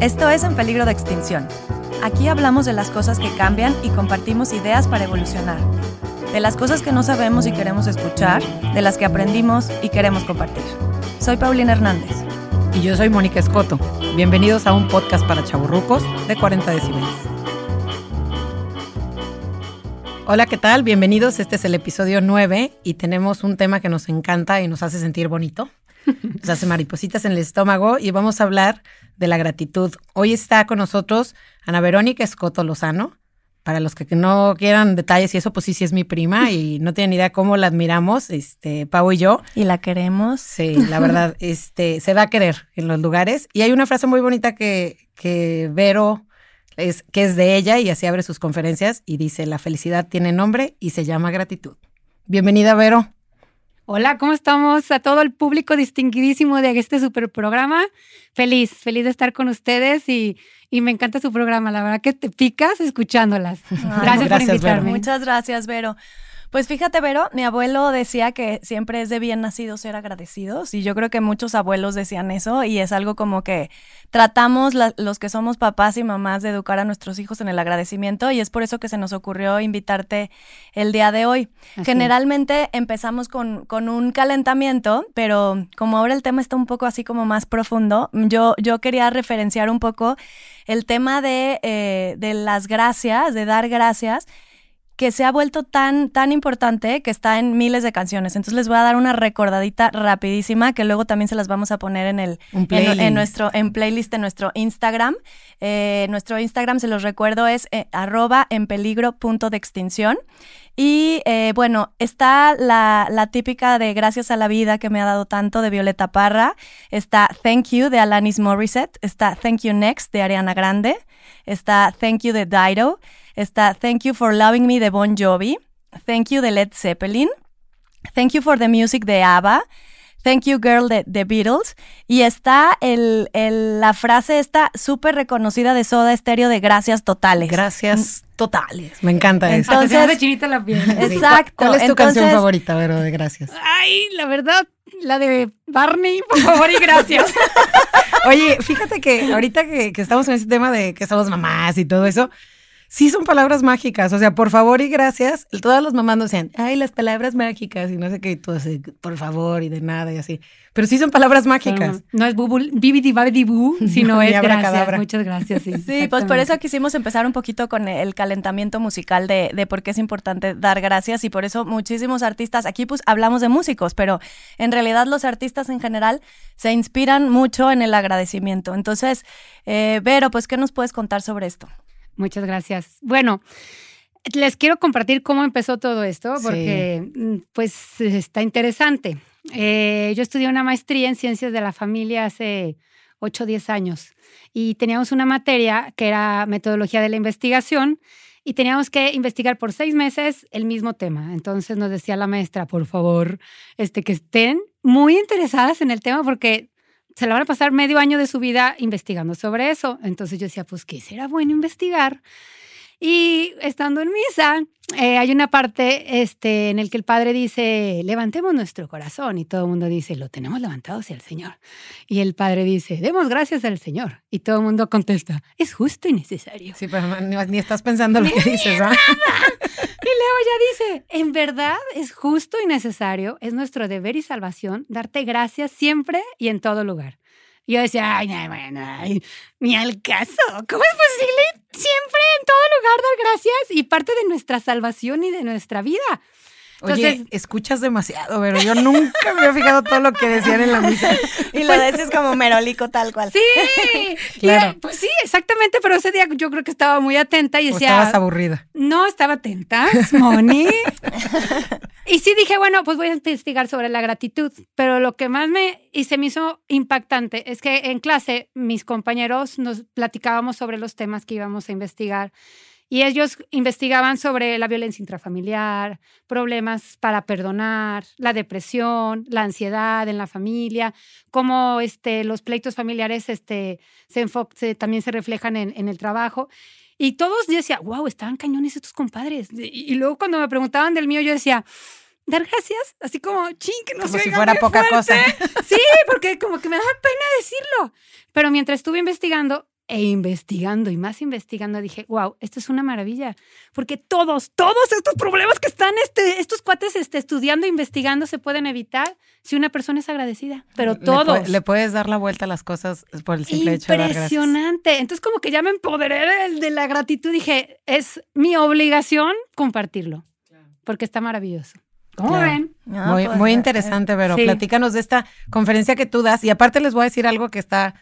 Esto es En Peligro de Extinción. Aquí hablamos de las cosas que cambian y compartimos ideas para evolucionar. De las cosas que no sabemos y queremos escuchar, de las que aprendimos y queremos compartir. Soy Paulina Hernández. Y yo soy Mónica Escoto. Bienvenidos a un podcast para chaburrucos de 40 decibeles. Hola, ¿qué tal? Bienvenidos. Este es el episodio 9 y tenemos un tema que nos encanta y nos hace sentir bonito. Nos hace maripositas en el estómago y vamos a hablar de la gratitud. Hoy está con nosotros Ana Verónica Escoto Lozano. Para los que no quieran detalles y eso, pues sí, sí es mi prima y no tienen idea cómo la admiramos, este, Pau y yo. Y la queremos. Sí, la verdad, este, se da a querer en los lugares. Y hay una frase muy bonita que, que Vero es, que es de ella y así abre sus conferencias y dice, la felicidad tiene nombre y se llama gratitud. Bienvenida, Vero. Hola, ¿cómo estamos? A todo el público distinguidísimo de este super programa. Feliz, feliz de estar con ustedes y, y me encanta su programa. La verdad que te picas escuchándolas. gracias, por invitarme. Muchas gracias, Vero. Pues fíjate, Vero, mi abuelo decía que siempre es de bien nacido ser agradecidos y yo creo que muchos abuelos decían eso y es algo como que tratamos los que somos papás y mamás de educar a nuestros hijos en el agradecimiento y es por eso que se nos ocurrió invitarte el día de hoy. Generalmente empezamos con, con, un calentamiento, pero como ahora el tema está un poco así como más profundo, yo, yo quería referenciar un poco el tema de, eh, de las gracias, de dar gracias que se ha vuelto tan, tan importante que está en miles de canciones. Entonces les voy a dar una recordadita rapidísima que luego también se las vamos a poner en el en, nuestro en playlist en nuestro Instagram. Eh, nuestro Instagram, se los recuerdo, es eh, arroba en peligro punto de extinción. Y eh, bueno, está la, la, típica de Gracias a la vida que me ha dado tanto de Violeta Parra. Está Thank You de Alanis Morissette. Está Thank You Next de Ariana Grande. Está Thank You de Dido. Está Thank You for Loving Me de Bon Jovi. Thank You de Led Zeppelin. Thank You for the Music de ABBA. Thank You Girl de The Beatles. Y está el, la frase esta súper reconocida de Soda Stereo de gracias totales. Gracias totales. Me encanta eso. Entonces, de chinita la piel. Exacto. ¿Cuál es tu canción favorita, Vero, de gracias? Ay, la verdad, la de Barney, por favor, y gracias. Oye, fíjate que ahorita que, que estamos en ese tema de que somos mamás y todo eso, sí son palabras mágicas. O sea, por favor y gracias. Todas las mamás nos decían, ay, las palabras mágicas y no sé qué, y todo así, por favor y de nada y así. Pero sí son palabras mágicas. No, es bibidi babidi bu, sino es gracias. Muchas gracias. Sí, sí pues por eso quisimos empezar un poquito con el calentamiento musical de, de por qué es importante dar gracias y por eso muchísimos artistas, aquí pues hablamos de músicos, pero en realidad los artistas en general se inspiran mucho en el agradecimiento. Entonces, eh, Vero, pues, ¿qué nos puedes contar sobre esto? Muchas gracias. Bueno, les quiero compartir cómo empezó todo esto, porque mm, pues está interesante. Eh, yo estudié una maestría en ciencias de la familia hace 8 o 10 años y teníamos una materia que era metodología de la investigación y teníamos que investigar por seis meses el mismo tema. Entonces nos decía la maestra, por favor, este, que estén muy interesadas en el tema porque se la van a pasar medio año de su vida investigando sobre eso. Entonces yo decía, pues, ¿qué será bueno investigar? Y estando en misa, eh, hay una parte este, en el que el padre dice, levantemos nuestro corazón y todo el mundo dice, lo tenemos levantado hacia el Señor. Y el padre dice, demos gracias al Señor. Y todo el mundo contesta, es justo y necesario. Sí, pero ni, estás pensando lo que dices, ¿ah? Luego ya dice, en verdad es justo y necesario, es nuestro deber y salvación darte gracias siempre y en todo lugar. Yo decía, ay, no, bueno, ni al caso. ¿Cómo es posible siempre en todo lugar dar gracias y parte de nuestra salvación y de nuestra vida? Oye, escuchas demasiado, pero yo nunca me había fijado todo lo que decían en la misa. y lo dices como merolico tal cual. Sí, claro. pues sí, exactamente, pero ese día yo creo que estaba muy atenta y decía... estabas aburrida. No, estaba atenta, Moni. y sí dije, bueno, pues voy a investigar sobre la gratitud, pero lo que más me y se me hizo impactante es que en clase mis compañeros nos platicábamos sobre los temas que íbamos a investigar y ellos investigaban sobre la violencia intrafamiliar, problemas para perdonar, la depresión, la ansiedad en la familia, cómo este, los pleitos familiares este, se, también se reflejan en, el trabajo. Y todos yo decía, wow, estaban cañones estos compadres. Y, luego cuando me preguntaban del mío, yo decía, dar gracias, así como, ching, que no como si fuera poca cosa. Sí, porque como que me daba pena decirlo. Pero mientras estuve investigando, e investigando y más investigando dije, wow, esto es una maravilla, porque todos, todos estos problemas que están este, estos cuates este, estudiando, investigando, se pueden evitar si una persona es agradecida, pero todos. Le, puedes dar la vuelta a las cosas por el simple hecho de dar Impresionante. Entonces como que ya me empoderé de, de la gratitud, dije, es mi obligación compartirlo, porque está maravilloso. ¿Cómo ven? muy, pues, muy interesante, pero platícanos de esta conferencia que tú das. Y aparte les voy a decir algo que está,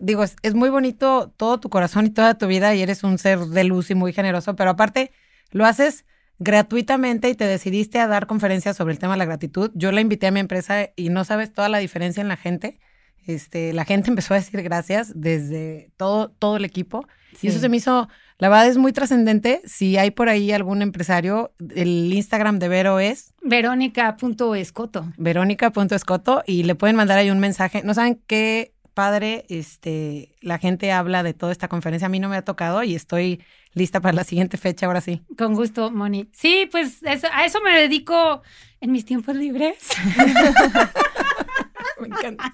digo, es, es, muy bonito todo tu corazón y toda tu vida y eres un ser de luz y muy generoso, pero aparte lo haces gratuitamente y te decidiste a dar conferencias sobre el tema de la gratitud. Yo la invité a mi empresa y no sabes toda la diferencia en la gente. Este, la gente empezó a decir gracias desde todo, todo el equipo. Y eso se me hizo, la verdad es muy trascendente. Si hay por ahí algún empresario, el Instagram de Vero es verónica.escoto. Verónica.escoto y le pueden mandar ahí un mensaje. No saben qué padre, este, la gente habla de toda esta conferencia. A mí no me ha tocado y estoy lista para la siguiente fecha, ahora sí. Con gusto, Moni. Sí, pues a eso me dedico en mis tiempos libres. me encanta.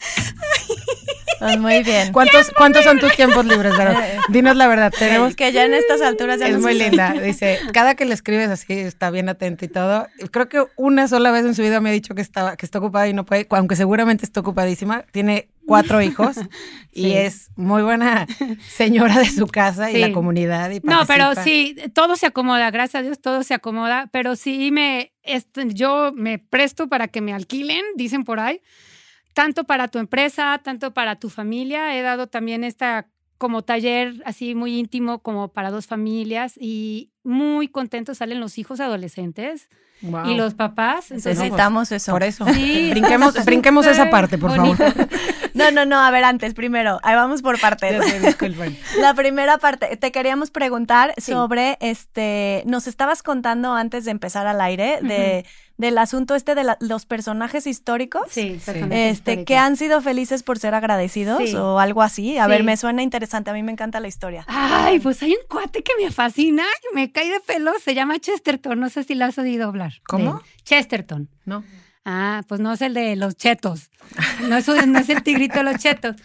Pues muy bien. ¿Cuántos, ¿Cuántos son tus tiempos libres, Dinos la verdad. Tenemos que ya en estas alturas ya Es muy linda. Dice, cada que le escribes así, está bien atento y todo. Creo que una sola vez en su vida me ha dicho que estaba, que está ocupada y no puede, aunque seguramente está ocupadísima. Tiene cuatro hijos y es muy buena señora de su casa y la comunidad. Y no, pero sí, todo se acomoda, gracias a Dios, todo se acomoda, pero sí me, este, yo me presto para que me alquilen, dicen por ahí tanto para tu empresa, tanto para tu familia. He dado también esta como taller así muy íntimo como para dos familias y muy contentos salen los hijos adolescentes y los papás. Necesitamos eso. Por eso. brinquemos, brinquemos esa parte, por favor. No, no, no, a ver, antes, primero, ahí vamos por partes. La primera parte, te queríamos preguntar sobre, este, nos estabas contando antes de empezar al aire de del asunto este de los personajes históricos. Sí, este, que han sido felices por ser agradecidos o algo así. A ver, me suena interesante, a mí me encanta la historia. Ay, pues hay un cuate que me fascina, me cae de pelo, se llama Chesterton, no sé si lo has oído hablar. ¿Cómo? Chesterton. No. Ah, pues no es el de los chetos. No es, no es el tigrito de los chetos.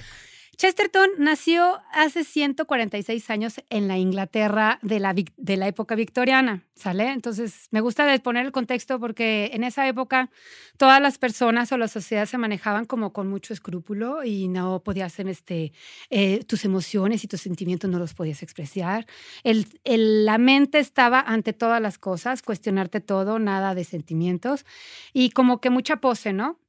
Chesterton nació hace 146 años en la Inglaterra de la, de la época victoriana, ¿sale? Entonces, me gusta poner el contexto porque en esa época todas las personas o la sociedad se manejaban como con mucho escrúpulo y no podías hacer este, eh, tus emociones y tus sentimientos no los podías expresar. La mente estaba ante todas las cosas, cuestionarte todo, nada de sentimientos y como que mucha pose, ¿no?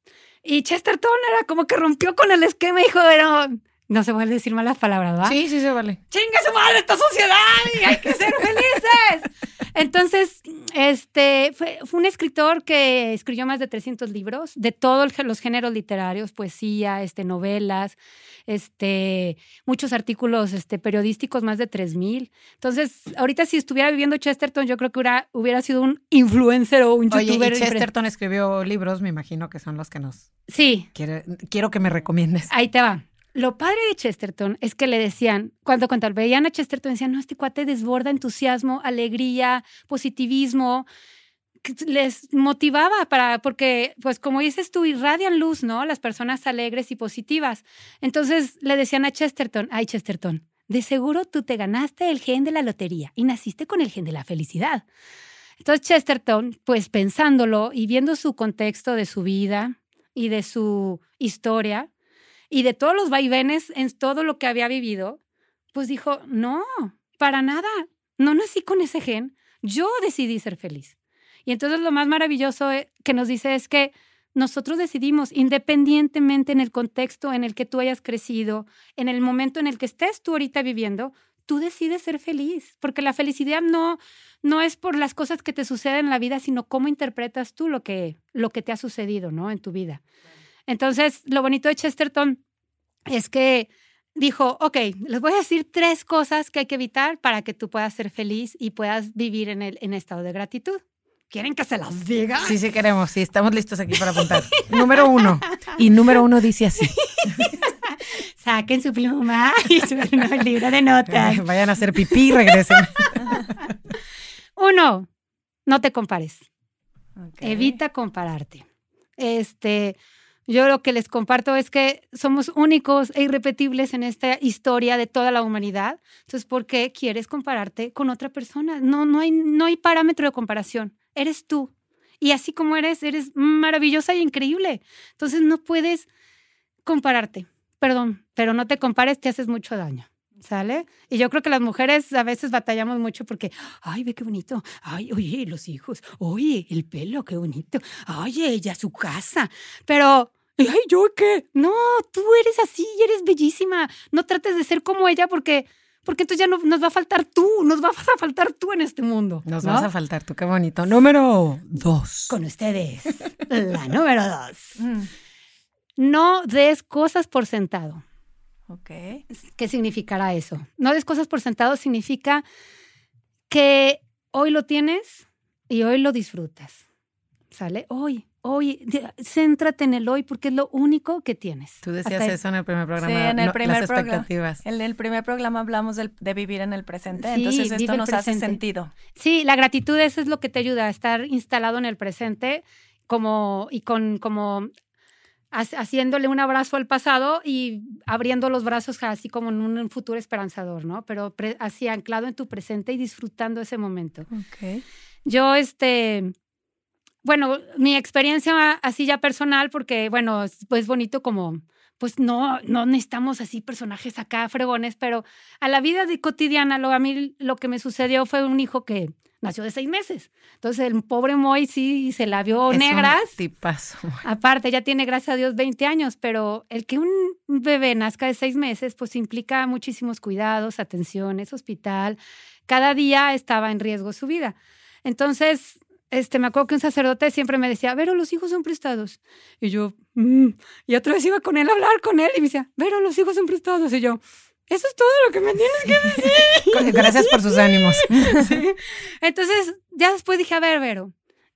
Y Chesterton era como que rompió con el esquema y dijo, pero no se puede decir malas palabras, ¿va? Sí, sí se vale. ¡Chinga su madre esta sociedad! Y hay que ser felices. Entonces, este, fue, un escritor que escribió más de 300 libros de todos los géneros literarios, poesía, este, novelas, este, muchos artículos este, periodísticos, más de 3000. Entonces, ahorita si estuviera viviendo Chesterton, yo creo que hubiera, hubiera sido un influencer o un youtuber. Oye, Chesterton escribió libros, me imagino que son los que nos... Sí. quiero que me recomiendes. Ahí te va. Lo padre de Chesterton es que le decían, cuando, cuando veían a Chesterton, decían, no, este cuate desborda entusiasmo, alegría, positivismo, les motivaba para, porque, pues como dices tú, irradian luz, ¿no? Las personas alegres y positivas. Entonces le decían a Chesterton, ay Chesterton, de seguro tú te ganaste el gen de la lotería y naciste con el gen de la felicidad. Entonces Chesterton, pues pensándolo y viendo su contexto de su vida y de su historia, y de todos los vaivenes en todo lo que había vivido, pues dijo, no, para nada, no nací con ese gen, yo decidí ser feliz. Y entonces lo más maravilloso eh, que nos dice es que nosotros decidimos, independientemente en el contexto en el que tú hayas crecido, en el momento en el que estés tú ahorita viviendo, tú decides ser feliz, porque la felicidad no, no es por las cosas que te suceden en la vida, sino cómo interpretas tú lo que, lo que te ha sucedido ¿no? en tu vida. Entonces, lo bonito de Chesterton es que dijo, ok, les voy a decir tres cosas que hay que evitar para que tú puedas ser feliz y puedas vivir en el en estado de gratitud. ¿Quieren que se las diga? Sí, sí queremos, sí, estamos listos aquí para apuntar. número uno. Y número uno dice así. Saquen su pluma y su libro de notas. Vayan a hacer pipí y regresen. uno, no te compares. Evita compararte. Este, Yo lo que les comparto es que somos únicos e irrepetibles en esta historia de toda la humanidad. Entonces, ¿por qué quieres compararte con otra persona? No, no hay, no hay parámetro de comparación. Eres tú. Y así como eres, eres maravillosa e increíble. Entonces, no puedes compararte. Perdón, pero no te compares, te haces mucho daño. ¿Sale? Y yo creo que las mujeres a veces batallamos mucho porque, ay, ve qué bonito, ay, oye, los hijos, oye, el pelo, qué bonito, oye, ella, su casa. Pero ay, ¿yo qué? No, tú eres así, eres bellísima. No trates de ser como ella porque, porque entonces ya no, nos va a faltar tú, nos vas a faltar tú en este mundo. Nos vas a faltar tú, qué bonito. Número dos. Con ustedes, la número dos. Mm. No des cosas por sentado. Ok. ¿Qué significará eso? No des cosas por sentado significa que hoy lo tienes y hoy lo disfrutas. ¿Sale? Hoy, hoy, céntrate en el hoy porque es lo único que tienes. Tú decías eso en el primer programa. Sí, en el primer programa. En el primer programa hablamos de vivir en el presente, entonces esto nos hace sentido. Sí, la gratitud eso es lo que te ayuda a estar instalado en el presente como y con como haciéndole un abrazo al pasado y abriendo los brazos así como en un futuro esperanzador, ¿no? Pero así anclado en tu presente y disfrutando ese momento. Okay. Yo, este, bueno, mi experiencia así ya personal, porque, bueno, pues bonito como, pues no, no necesitamos así personajes acá fregones, pero a la vida de cotidiana, lo, a mí lo que me sucedió fue un hijo que nació de seis meses. Entonces el pobre Moy sí se la vio es negras. tipazo. Aparte, ya tiene, gracias a Dios, 20 años, pero el que un bebé nazca de seis meses, pues implica muchísimos cuidados, atenciones, hospital. Cada día estaba en riesgo su vida. Entonces, este, me acuerdo que un sacerdote siempre me decía, Vero, los hijos son prestados. Y yo, mm". y otra vez iba con él a hablar con él y me decía, Vero, los hijos son prestados. Y yo, eso es todo lo que me tienes que decir. Gracias por sus ánimos. Entonces, ya después dije, a ver, Vero,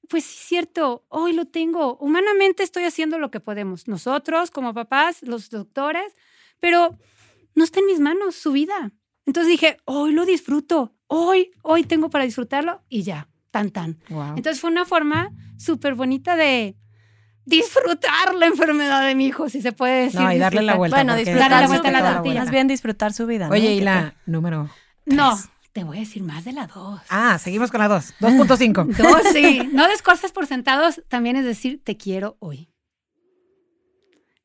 pues sí, cierto, hoy lo tengo. Humanamente estoy haciendo lo que podemos. Nosotros, como papás, los doctores, pero no está en mis manos su vida. Entonces dije, hoy lo disfruto. Hoy, hoy tengo para disfrutarlo y ya tan tan. Entonces fue una forma súper bonita de disfrutar la enfermedad de mi hijo, si se puede decir. No, y darle la vuelta. Bueno, disfrutar la vuelta a la tortilla. Más bien disfrutar su vida. Oye, ¿y la número? No, te voy a decir más de la dos. Ah, seguimos con la dos. 2.5. dos, sí. No des cosas por sentados, también es decir, te quiero hoy.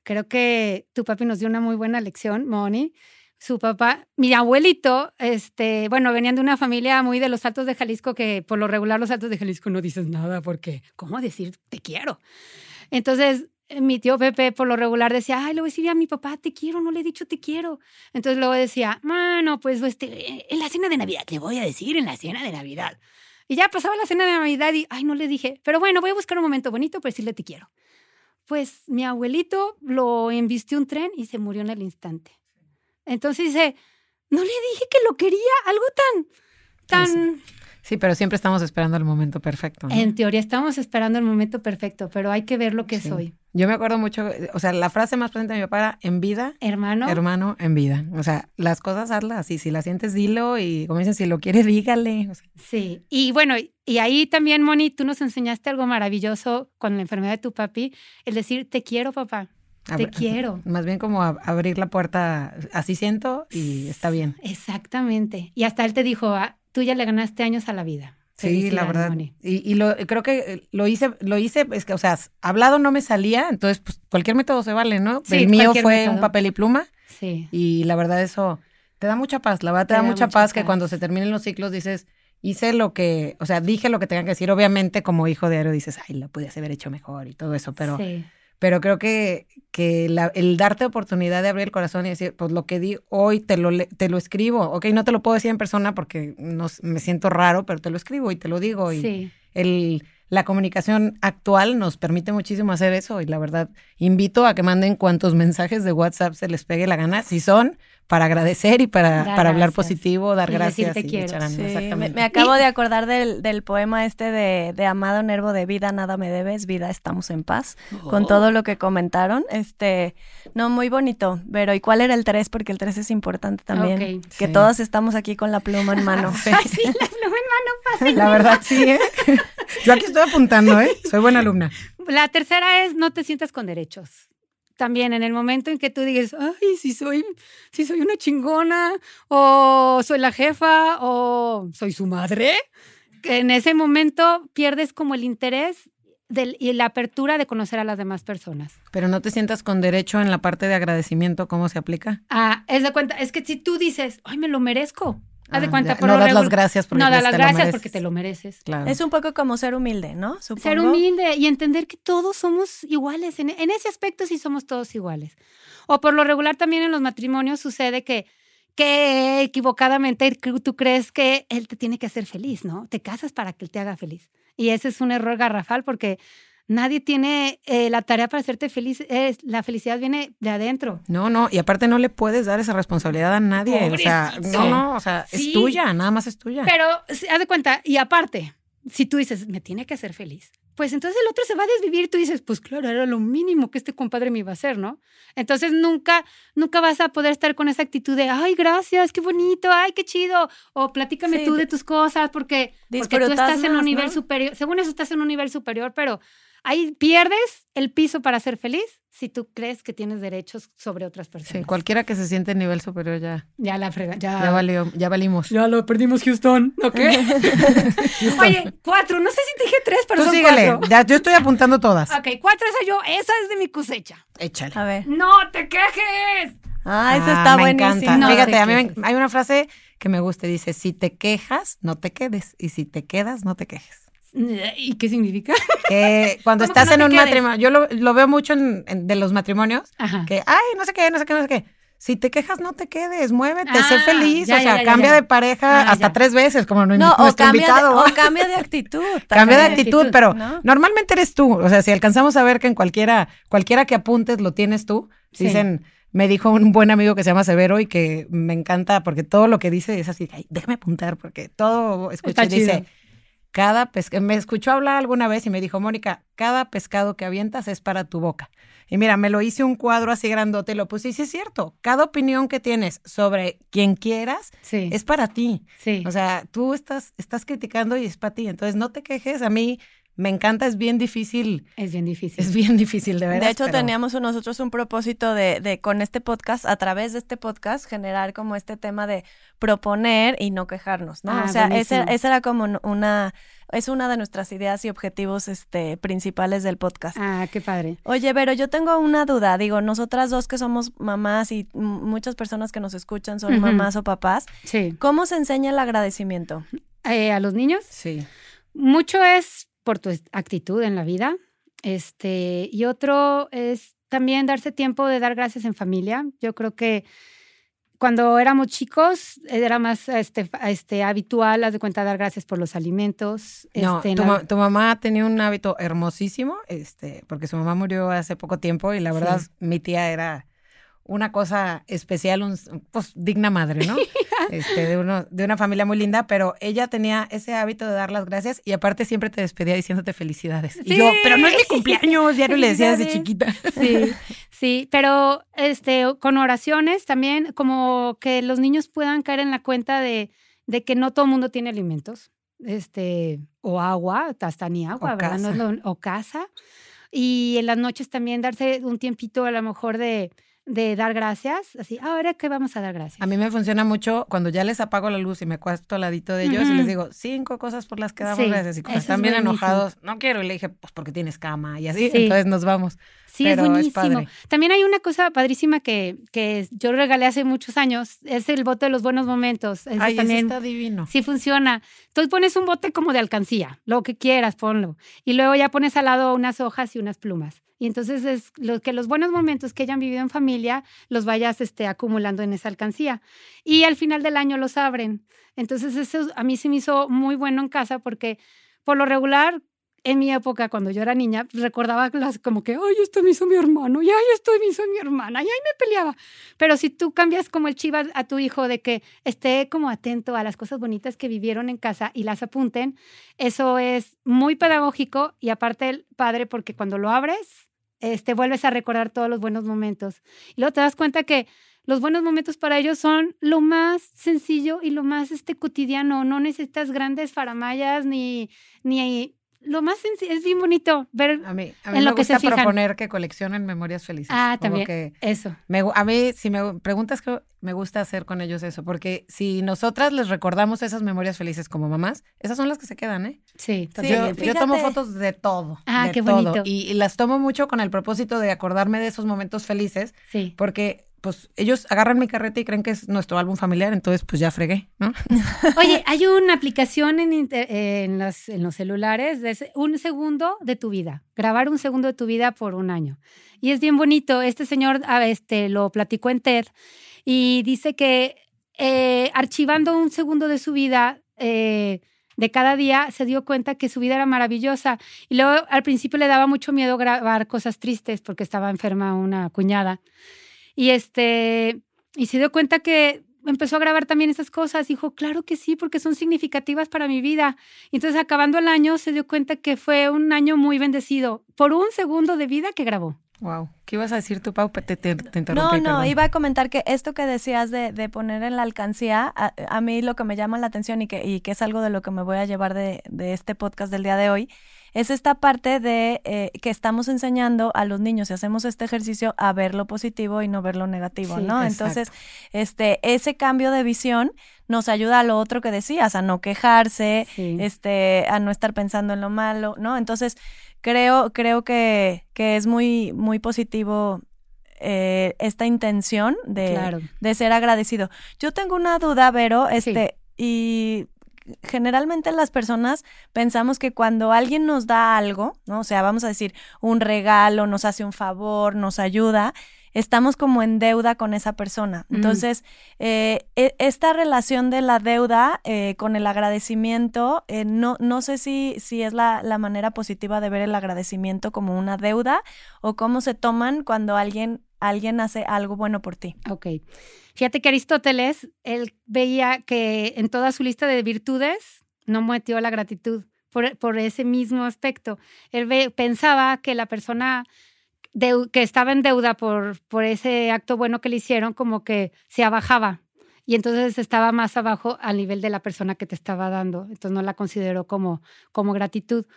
Creo que tu papi nos dio una muy buena lección, Moni, su papá, mi abuelito, este, bueno, venían de una familia muy de los Altos de Jalisco, que por lo regular los Altos de Jalisco no dices nada, porque, ¿cómo decir te quiero? Entonces, eh, mi tío Pepe por lo regular decía, ay, le voy a decir a mi papá, te quiero, no le he dicho te quiero. Entonces luego decía, bueno, pues este, en la cena de Navidad, le voy a decir en la cena de Navidad. Y ya pasaba la cena de Navidad y, ay, no le dije, pero bueno, voy a buscar un momento bonito para decirle te quiero. Pues mi abuelito lo envistió un tren y se murió en el instante. Entonces dice, no le dije que lo quería, algo tan, tan... Sí, pero siempre estamos esperando el momento perfecto. En teoría estamos esperando el momento perfecto, pero hay que ver lo que soy. Yo me acuerdo mucho, o sea, la frase más presente de mi papá era en vida. Hermano. Hermano, en vida. O sea, las cosas hazlas así. Si las sientes, dilo. Y como dicen, si lo quieres, dígale. Sí. Y bueno, y ahí también, Moni, tú nos enseñaste algo maravilloso con la enfermedad de tu papi, el decir, te quiero, papá. Te quiero. Más bien como abrir la puerta, así siento y está bien. Exactamente. Y hasta él te dijo, ah, tú ya le ganaste años a la vida. Sí, la verdad. Y, lo, creo que lo hice, lo hice, es que, o sea, hablado no me salía, entonces pues cualquier método se vale, ¿no? El mío fue un papel y pluma. Sí. Y la verdad eso te da mucha paz, la verdad te, da, mucha, paz, que cuando se terminen los ciclos dices, hice lo que, o sea, dije lo que tenía que decir. Obviamente como hijo de Aero dices, ay, lo pude haber hecho mejor y todo eso, pero... Sí pero creo que, que el darte oportunidad de abrir el corazón y decir, pues lo que di hoy te lo, te lo escribo, ok, no te lo puedo decir en persona porque no, me siento raro, pero te lo escribo y te lo digo. Y el, la comunicación actual nos permite muchísimo hacer eso y la verdad invito a que manden cuantos mensajes de WhatsApp se les pegue la gana, si son para agradecer y para, para hablar positivo, dar gracias. y quiero. Me, acabo de acordar del, del poema este de, de, Amado Nervo de Vida, nada me debes, vida, estamos en paz, con oh. todo lo que comentaron. Este, no, muy bonito. Pero, ¿y cuál era el 3? Porque el 3 es importante también. Que todos estamos aquí con la pluma en mano. sí, la pluma en mano fácil. La verdad, sí, ¿eh? Yo aquí estoy apuntando, ¿eh? Soy buena alumna. La tercera es no te sientas con derechos también en el momento en que tú digas, ay, si soy, si soy una chingona, o soy la jefa, o soy su madre, en ese momento pierdes como el interés y la apertura de conocer a las demás personas. Pero no te sientas con derecho en la parte de agradecimiento, ¿cómo se aplica? Ah, es de cuenta, es que si tú dices, ay, me lo merezco. Haz de Ah, cuenta, ya, por no lo das las gracias porque No das las gracias porque te lo mereces. Claro. Es un poco como ser humilde, ¿no? Supongo. Ser humilde y entender que todos somos iguales. En, en ese aspecto sí somos todos iguales. O por lo regular también en los matrimonios sucede que, que equivocadamente tú crees que él te tiene que hacer feliz, ¿no? Te casas para que él te haga feliz. Y ese es un error garrafal porque nadie tiene eh, la tarea para hacerte feliz. Es, la felicidad viene de adentro. No, no, y aparte no le puedes dar esa responsabilidad a nadie. O sea, no, no, o sea, Sí. es tuya, nada más es tuya. Pero haz de cuenta, y aparte, si tú dices, me tiene que hacer feliz, pues entonces el otro se va a desvivir y tú dices, pues claro, era lo mínimo que este compadre me iba a hacer, ¿no? Entonces nunca, nunca vas a poder estar con esa actitud de, ay, gracias, qué bonito, ay, qué chido, o platícame Sí, tú de tus cosas, porque, porque tú estás en un nivel ¿no? superior, según eso estás en un nivel superior, pero ahí pierdes el piso para ser feliz si tú crees que tienes derechos sobre otras Sí, personas. cualquiera que se siente en nivel superior ya, Ya la frega, ya. ya valió, ya valimos. Ya lo perdimos, Houston. ¿Ok? Oye, cuatro. No sé si te dije tres, pero Tú son síguele, cuatro. ya, yo estoy apuntando todas. Ok, cuatro esa yo. Esa es de mi cosecha. Échale. A ver. ¡No te quejes! Ah, eso Ah, está me buenísimo. encanta. No Fíjate, te a mí me- hay una frase que me gusta, dice, si te quejas, no te quedes, y si te quedas, no te quejes. ¿Y qué significa? Que cuando ¿Cómo que estás no en un quedes? matrimonio, yo lo, lo veo mucho en, en- de los matrimonios, Ajá. que, ay, no sé qué, no sé qué, no sé qué. Si te quejas, no te quedes, muévete, sé Ah, feliz. ya, o sea, ya, cambia ya. de pareja Ah, hasta ya. tres veces, como No, nuestro o cambia, de, invitado. o cambia de actitud. Cambia de actitud, actitud, pero ¿no? normalmente eres tú. O sea, si alcanzamos a ver que en cualquiera, cualquiera que apuntes lo tienes tú, Sí. dicen, me dijo un buen amigo que se llama Severo y que me encanta porque todo lo que dice es así, ay, déjame apuntar porque todo escuché dice. Cada pescado, me escuchó hablar alguna vez y me dijo, Mónica, cada pescado que avientas es para tu boca. Y mira, me lo hice un cuadro así grandote y lo puse y sí es cierto, cada opinión que tienes sobre quien quieras Sí. es para ti. sí. O sea, tú estás, estás criticando y es para ti. Entonces, no te quejes. A mí me encanta, es bien difícil. es bien difícil. Es bien difícil, de verdad. De hecho, teníamos nosotros un propósito de, de con este podcast, a través de este podcast, generar como este tema de proponer y no quejarnos, ¿no? Ah, o sea, ese- buenísimo. esa era como una, es una de nuestras ideas y objetivos este, principales del podcast. Ah, qué padre. Oye, pero yo tengo una duda. Digo, nosotras dos que somos mamás y muchas personas que nos escuchan son mamás o papás, Sí. ¿cómo se enseña el agradecimiento? Eh, a los niños, Sí. mucho es por tu actitud en la vida. Este, y otro es también darse tiempo de dar gracias en familia. Yo creo que cuando éramos chicos era más este, este, habitual, haz de cuenta, dar gracias por los alimentos. No, este, en tu, la- ma- tu mamá tenía un hábito hermosísimo, este, porque su mamá murió hace poco tiempo y la verdad mi tía era una cosa especial, un- pues digna madre, ¿no? Este, de, uno, de una familia muy linda, pero ella tenía ese hábito de dar las gracias y aparte siempre te despedía diciéndote felicidades. Y yo, Sí. pero no es mi cumpleaños, diario le decía desde chiquita. Sí, sí, pero este, con oraciones también, como que los niños puedan caer en la cuenta de, de que no todo el mundo tiene alimentos, este, o agua, hasta ni agua, O ¿verdad? No es lo- o casa. Y en las noches también darse un tiempito a lo mejor de, de dar gracias, así, "Ah, ahora qué vamos a dar gracias. A mí me funciona mucho cuando ya les apago la luz y me acuesto al ladito de ellos y les digo cinco cosas por las que damos Sí, gracias. Y cuando están es bien buenísimo. enojados, no quiero. Y le dije, pues porque tienes cama y así. Sí. Entonces nos vamos. Sí, pero es buenísimo. También hay una cosa padrísima que, que yo regalé hace muchos años, es el bote de los buenos momentos. Ese Ay, también está divino. Sí funciona. Entonces pones un bote como de alcancía, lo que quieras, ponlo. Y luego ya pones al lado unas hojas y unas plumas. Y entonces es lo que los buenos momentos que hayan vivido en familia los vayas este, acumulando en esa alcancía. Y al final del año los abren. Entonces eso a mí se me hizo muy bueno en casa porque por lo regular en mi época, cuando yo era niña, recordaba las como que, ay, esto me hizo mi hermano, y ay, esto me hizo mi hermana, y ay, me peleaba. Pero si tú cambias como el chiva a tu hijo de que esté como atento a las cosas bonitas que vivieron en casa y las apunten, eso es muy pedagógico y aparte el padre porque cuando lo abres, este, vuelves a recordar todos los buenos momentos. Y luego te das cuenta que los buenos momentos para ellos son lo más sencillo y lo más este, cotidiano. No necesitas grandes faramayas ni, ni lo más sencillo, es bien bonito ver A mí, a mí en me lo que se gusta fijan. proponer que coleccionen memorias felices. Ah, Como también. que Eso. me a mí, si me preguntas que me gusta hacer con ellos eso, porque si nosotras les recordamos esas memorias felices como mamás, esas son las que se quedan, ¿eh? Sí, Sí, Yo, totalmente. yo tomo fotos de todo. Ah, de qué todo. bonito. Y, y las tomo mucho con el propósito de acordarme de esos momentos felices, Sí. porque pues ellos agarran mi carreta y creen que es nuestro álbum familiar, entonces pues ya fregué, ¿no? Oye, hay una aplicación en, inter- en, los, en los celulares de un segundo de tu vida, grabar un segundo de tu vida por un año. Y es bien bonito. Este señor este, lo platicó en TED y dice que eh, archivando un segundo de su vida eh, de cada día se dio cuenta que su vida era maravillosa. Y luego al principio le daba mucho miedo grabar cosas tristes porque estaba enferma una cuñada. Y este y se dio cuenta que empezó a grabar también esas cosas. Dijo, claro que sí, porque son significativas para mi vida. Y entonces, acabando el año, se dio cuenta que fue un año muy bendecido por un segundo de vida que grabó. Wow. ¿Qué ibas a decir tú, Pau? Te, te, te No, interrumpí, no, perdón. iba a comentar que esto que decías de, de poner en la alcancía, a, a mí lo que me llama la atención y que, y que es algo de lo que me voy a llevar de, de este podcast del día de hoy, es esta parte de eh, que estamos enseñando a los niños y hacemos este ejercicio a ver lo positivo y no ver lo negativo, Sí, ¿no? exacto. Entonces, este, ese cambio de visión nos ayuda a lo otro que decías, a no quejarse, Sí. este, a no estar pensando en lo malo, ¿no? Entonces, creo, creo que, que es muy, muy positivo eh, esta intención de, Claro. de ser agradecido. Yo tengo una duda, Vero, Sí. este, y generalmente las personas pensamos que cuando alguien nos da algo, ¿no? O sea, vamos a decir, un regalo, nos hace un favor, nos ayuda, estamos como en deuda con esa persona. Mm. Entonces, eh, e- esta relación de la deuda eh, con el agradecimiento, eh, no, no sé si, si es la, la manera positiva de ver el agradecimiento como una deuda o cómo se toman cuando alguien, alguien hace algo bueno por ti. Ok. Fíjate que Aristóteles, él veía que en toda su lista de virtudes no metió la gratitud por, ese mismo aspecto. Él pensaba que la persona que estaba en deuda por, por ese acto bueno que le hicieron, como que se abajaba. Y entonces estaba más abajo al nivel de la persona que te estaba dando. Entonces no la consideró como, como gratitud.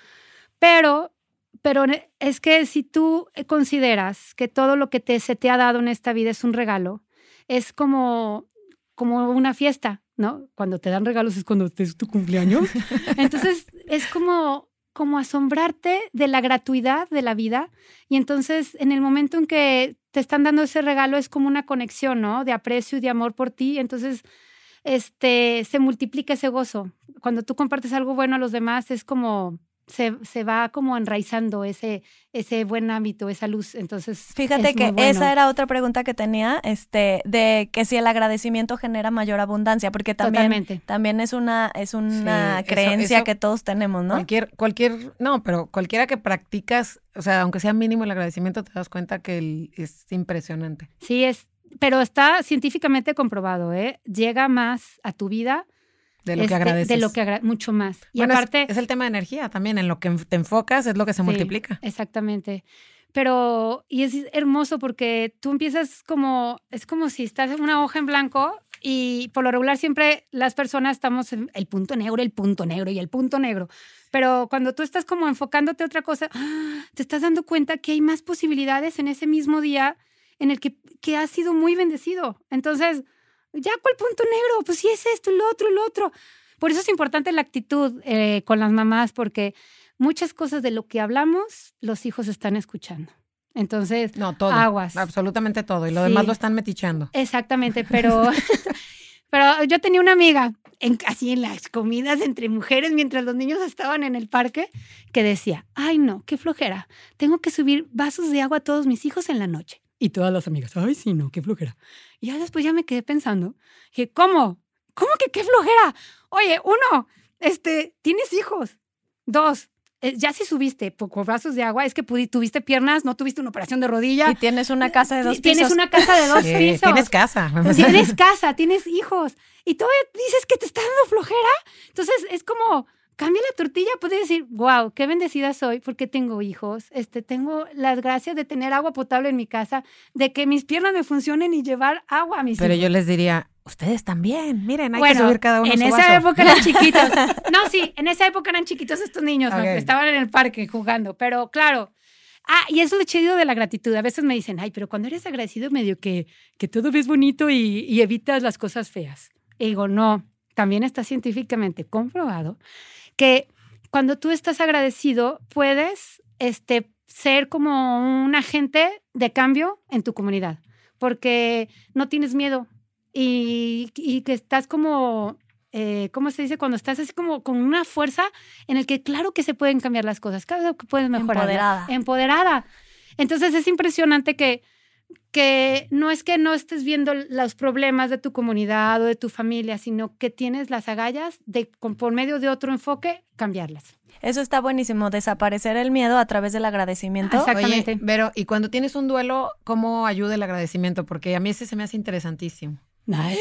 Pero, pero es que si tú consideras que todo lo que te, se te ha dado en esta vida es un regalo, es como, como una fiesta, ¿no? Cuando te dan regalos es cuando es tu cumpleaños. Entonces es como, como asombrarte de la gratuidad de la vida. Y entonces en el momento en que te están dando ese regalo es como una conexión, ¿no? De aprecio y de amor por ti. Entonces este, se multiplica ese gozo. Cuando tú compartes algo bueno a los demás es como... Se, se va como enraizando ese, ese buen hábito, esa luz. Entonces, Fíjate es que muy bueno. esa era otra pregunta que tenía, este, de que si el agradecimiento genera mayor abundancia, porque también, Totalmente. también es una, es una Sí, eso- creencia eso- que todos tenemos, ¿no? Cualquier, cualquier, no, pero cualquiera que practicas, o sea, aunque sea mínimo el agradecimiento, te das cuenta que el- es impresionante. Sí, es, pero está científicamente comprobado, ¿eh? Llega más a tu vida De lo este, que agradeces. de lo que agra- mucho más. Y Bueno, es- aparte, es, el tema de energía también, en lo que te enfocas es lo que se Sí, multiplica. Exactamente. Pero, y es hermoso porque tú empiezas como, es como si estás en una hoja en blanco y por lo regular siempre las personas estamos en el punto negro, el punto negro y el punto negro. Pero cuando tú estás como enfocándote a otra cosa, ¡ah! te estás dando cuenta que hay más posibilidades en ese mismo día en el que, que has sido muy bendecido. Entonces, ya, ¿cuál punto negro? Pues sí es esto, lo otro, lo otro. Por eso es importante la actitud eh, con las mamás, porque muchas cosas de lo que hablamos, los hijos están escuchando. Entonces, No, todo. Aguas. Absolutamente todo. Y lo Sí. demás lo están metichando. exactamente, pero, pero yo tenía una amiga, en, así en las comidas entre mujeres, mientras los niños estaban en el parque, que decía, ay no, qué flojera, tengo que subir vasos de agua a todos mis hijos en la noche. Y todas las amigas, ay sí, no, qué flojera. Y ya después ya me quedé pensando, dije, ¿cómo? ¿Cómo que qué flojera? Oye, uno, este, tienes hijos. Dos, eh, ya si subiste poco vasos de agua, es que tuviste piernas, no tuviste una operación de rodilla. Y tienes una casa de dos Tienes pisos. una casa de dos Sí, pisos. tienes casa. Tienes casa, tienes hijos. Y todavía dices que te está dando flojera. Entonces es como, cambia la tortilla. Puedes decir, wow, qué bendecida soy porque tengo hijos. Este, tengo las gracias de tener agua potable en mi casa, de que mis piernas me funcionen y llevar agua a mis Pero hijos. yo les diría, Ustedes también, miren, hay que subir cada uno En esa época eran chiquitos. No, sí, en esa época eran chiquitos estos niños, estaban en el parque jugando. Pero claro, Ah, y eso es lo chido de la gratitud. A veces me dicen, ay, pero cuando eres agradecido, medio que, que todo ves bonito y, y evitas las cosas feas. Y digo, no, también está científicamente comprobado que cuando tú estás agradecido, puedes este, ser como un agente de cambio en tu comunidad, porque no tienes miedo y, y que estás como eh, ¿cómo se dice? Cuando estás así como con una fuerza en el que claro que se pueden cambiar las cosas, claro que puedes mejorar. Empoderada. Empoderada. Entonces es impresionante que, que no es que no estés viendo los problemas de tu comunidad o de tu familia, sino que tienes las agallas de, por medio de otro enfoque, cambiarlas. Eso está buenísimo, desaparecer el miedo a través del agradecimiento. Exactamente. pero, y cuando tienes un duelo, ¿cómo ayuda el agradecimiento? Porque a mí ese se me hace interesantísimo. Ay,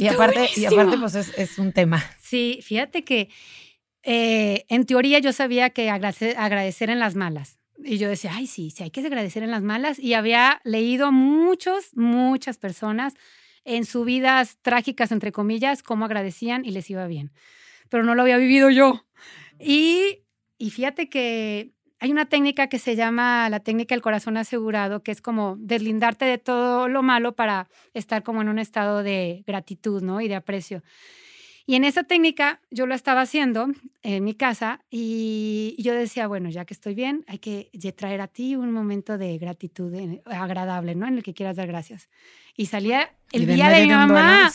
y aparte, y aparte, pues es, un tema. Sí, fíjate que eh, en teoría yo sabía que agradecer, en las malas. Y yo decía, ay, sí, sí, hay que agradecer en las malas. Y había leído a muchos, muchas personas en sus vidas trágicas, entre comillas, cómo agradecían y les iba bien. Pero no lo había vivido yo. Y, y fíjate que hay una técnica que se llama la técnica del corazón asegurado, que es como deslindarte de todo lo malo para estar como en un estado de gratitud, ¿no? Y de aprecio. Y en esa técnica yo lo estaba haciendo en mi casa y yo decía, bueno, ya que estoy bien, hay que traer a ti un momento de gratitud agradable, ¿no? En el que quieras dar gracias. Y salía el día de mi mamá,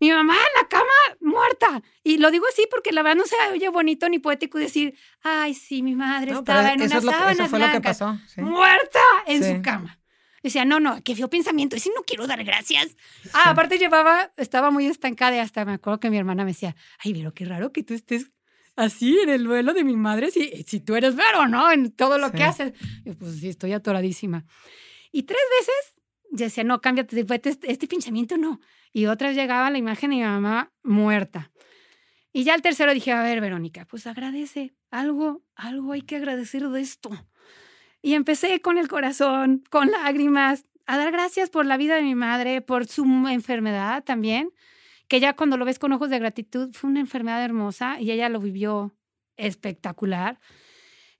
mi mamá en la cama muerta. Y lo digo así porque la verdad no se oye bonito ni poético decir, ay, sí, mi madre estaba en una sábana blanca, muerta en su cama. Decía, no, no, qué feo pensamiento, y si no quiero dar gracias. Ah, aparte llevaba, estaba muy estancada y hasta me acuerdo que mi hermana me decía, ay, pero qué raro que tú estés así en el duelo de mi madre, si, si tú eres vero, ¿no? En todo lo que haces. Yo, pues sí, estoy atoradísima. Y tres veces decía, no, cámbiate, este, este pensamiento no. Y otra vez llegaba la imagen de mi mamá muerta. Y ya el tercero dije, a ver, Verónica, pues agradece, algo, algo hay que agradecer de esto. Y empecé con el corazón, con lágrimas, a dar gracias por la vida de mi madre, por su enfermedad también, que ya cuando lo ves con ojos de gratitud, fue una enfermedad hermosa y ella lo vivió espectacular.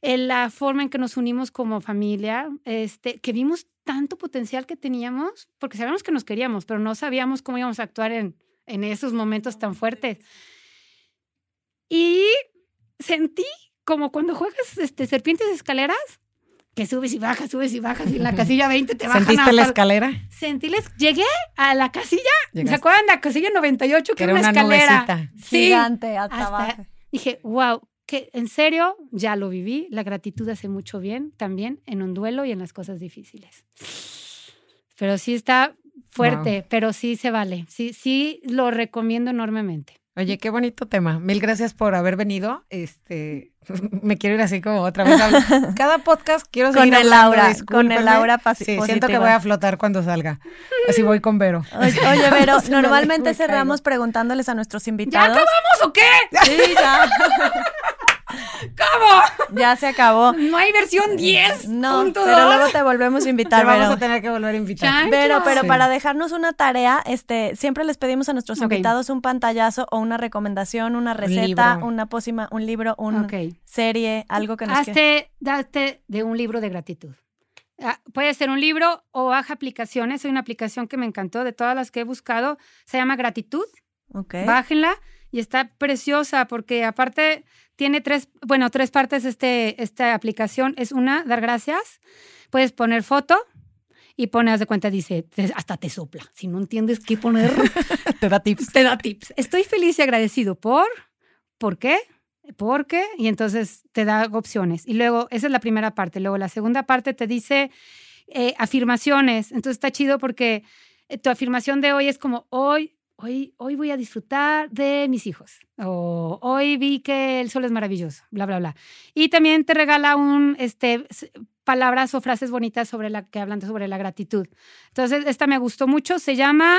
En la forma en que nos unimos como familia, este, que vimos tanto potencial que teníamos, porque sabíamos que nos queríamos, pero no sabíamos cómo íbamos a actuar en, en esos momentos tan fuertes. Y sentí como cuando juegas este, serpientes escaleras, que subes y bajas, subes y bajas, y en la casilla 20 te bajan. ¿Sentiste la escalera? Sentíles, llegué a la casilla, ¿se acuerdan la casilla 98 que, era una, escalera? Sí, gigante, hasta Dije, wow, que en serio ya lo viví, la gratitud hace mucho bien también en un duelo y en las cosas difíciles. Pero sí está fuerte, pero sí se vale, sí, sí lo recomiendo enormemente. Oye, qué bonito tema. Mil gracias por haber venido. Este, me quiero ir así como otra vez. Cada podcast quiero seguir con el Laura, con el Laura Sí, siento que voy a flotar cuando salga. Así voy con Vero. Oye, Vero, normalmente cerramos preguntándoles a nuestros invitados. ¿Ya acabamos o qué? Sí, ya. ¿Cómo? Ya se acabó. No hay versión 10. No, pero luego te volvemos a invitar. Te vamos a tener que volver a invitar. Pero, pero para dejarnos una tarea, este, siempre les pedimos a nuestros invitados un pantallazo o una recomendación, una receta, una pócima, un libro, una serie, algo que nos Hazte, date de un libro de gratitud. Ah, puede ser un libro o baja aplicaciones. Hay una aplicación que me encantó de todas las que he buscado. Se llama Gratitud. Okay. Bájenla y está preciosa porque aparte tiene tres, bueno, tres partes este, esta aplicación. Es una, dar gracias. Puedes poner foto y pones de cuenta, dice, hasta te sopla. Si no entiendes qué poner, te da tips. Te da tips. Estoy feliz y agradecido por, ¿por qué? ¿Por qué? Y entonces te da opciones. Y luego, esa es la primera parte. Luego, la segunda parte te dice eh, afirmaciones. Entonces está chido porque eh, tu afirmación de hoy es como, hoy hoy, hoy voy a disfrutar de mis hijos, o hoy vi que el sol es maravilloso, bla, bla, bla. Y también te regala un, este, palabras o frases bonitas sobre la que hablan sobre la gratitud. Entonces, esta me gustó mucho, se llama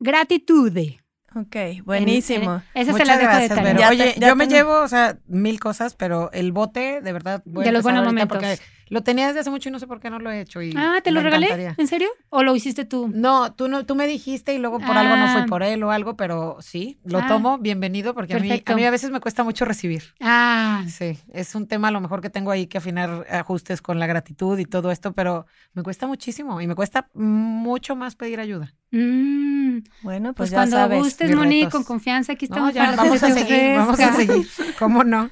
Gratitude. Ok, buenísimo. En- en- esa se la dejo gracias, de tarea. Oye, ya yo me tengo- llevo, o sea, mil cosas, pero el bote, de verdad, voy a De los empezar buenos momentos. porque lo tenía desde hace mucho y no sé por qué no lo he hecho. Y Ah, ¿te lo regalé? encantaría. ¿En serio? ¿O lo hiciste tú? No, tú no, tú me dijiste y luego por algo no fui Ah. por él o algo, pero sí, lo Ah. tomo, bienvenido, porque a mí, a mí a veces me cuesta mucho recibir. Ah, Sí, es un tema a lo mejor que tengo ahí que afinar ajustes con la gratitud y todo esto, pero me cuesta muchísimo y me cuesta mucho más pedir ayuda. mm, Bueno, pues, pues, ya cuando sabes. gustes, Moni, con confianza, aquí No, estamos ya, para lo que vamos a seguir, vamos a seguir. ¿Cómo no?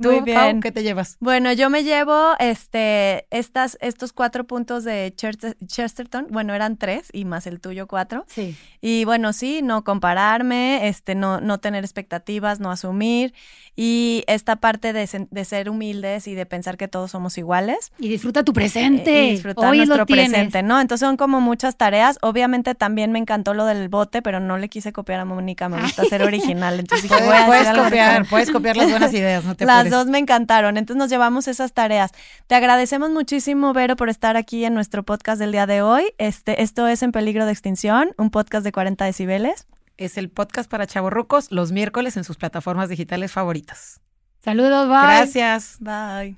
¿Tú, Muy Pau, bien. qué te llevas? Bueno, yo me llevo este, estas, estos cuatro puntos de Chester- Chesterton. Bueno, eran tres y más el tuyo cuatro. Sí. Y bueno, sí, no compararme, este, no, no tener expectativas, no asumir. Y esta parte de, de ser humildes y de pensar que todos somos iguales. Y disfruta tu presente. eh, y disfrutar Hoy nuestro lo presente, ¿no? Entonces son como muchas tareas. Obviamente también me encantó lo del bote, pero no le quise copiar a Mónica, me gusta ser original. Entonces dije, voy a hacer Puedes copiar, puedes copiar las buenas ideas, no te Las dos me encantaron, entonces nos llevamos esas tareas. Te agradecemos muchísimo, Vero, por estar aquí en nuestro podcast del día de hoy. Este, esto es En Peligro de Extinción, un podcast de 40 decibeles. Es el podcast para chavorrucos los miércoles en sus plataformas digitales favoritas. Saludos, bye. Gracias. Bye.